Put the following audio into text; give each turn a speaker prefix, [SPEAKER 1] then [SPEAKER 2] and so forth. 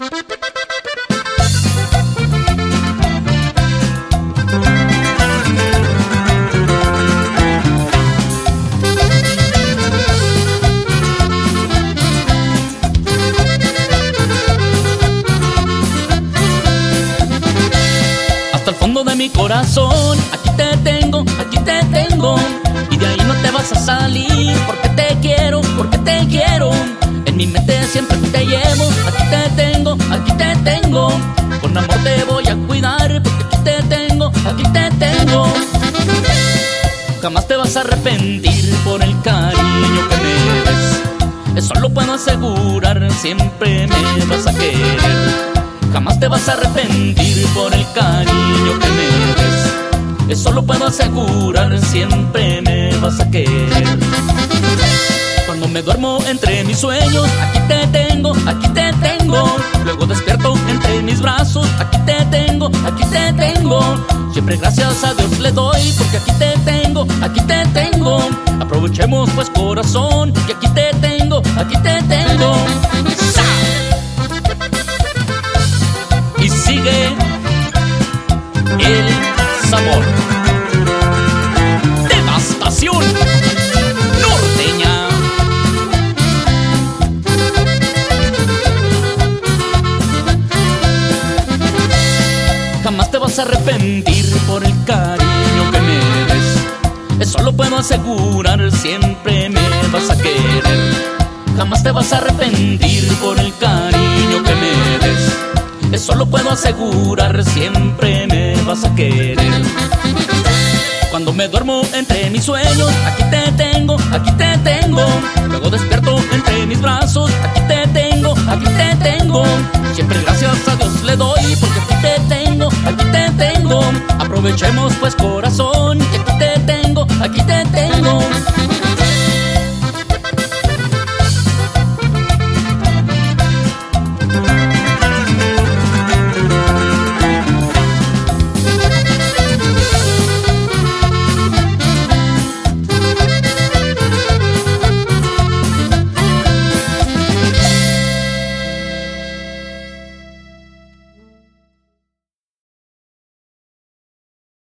[SPEAKER 1] Hasta el fondo de mi corazón, aquí te tengo, aquí te tengo. Y de ahí no te vas a salir, porque te quiero, porque te quiero. En mi mente siempre te llevo, aquí te tengo. Con amor te voy a cuidar, porque aquí te tengo, aquí te tengo. Jamás te vas a arrepentir por el cariño que me des. Eso lo puedo asegurar, siempre me vas a querer. Jamás te vas a arrepentir por el cariño que me des. Eso lo puedo asegurar, siempre me vas a querer. Cuando me duermo entre mis sueños, aquí Siempre gracias a Dios le doy, porque aquí te tengo, aquí te tengo. Aprovechemos pues corazón, que aquí te tengo, aquí te tengo. ¡Sa! Y sigue el sabor. Jamás te vas a arrepentir por el cariño que me des. Eso lo puedo asegurar, siempre me vas a querer. Jamás te vas a arrepentir por el cariño que me des. Eso lo puedo asegurar, siempre me vas a querer. Cuando me duermo entre mis sueños, aquí te tengo, aquí te tengo. Luego despierto entre mis brazos, aquí te tengo, aquí te tengo. Siempre gracias a Dios le doy, Aprovechemos pues corazón,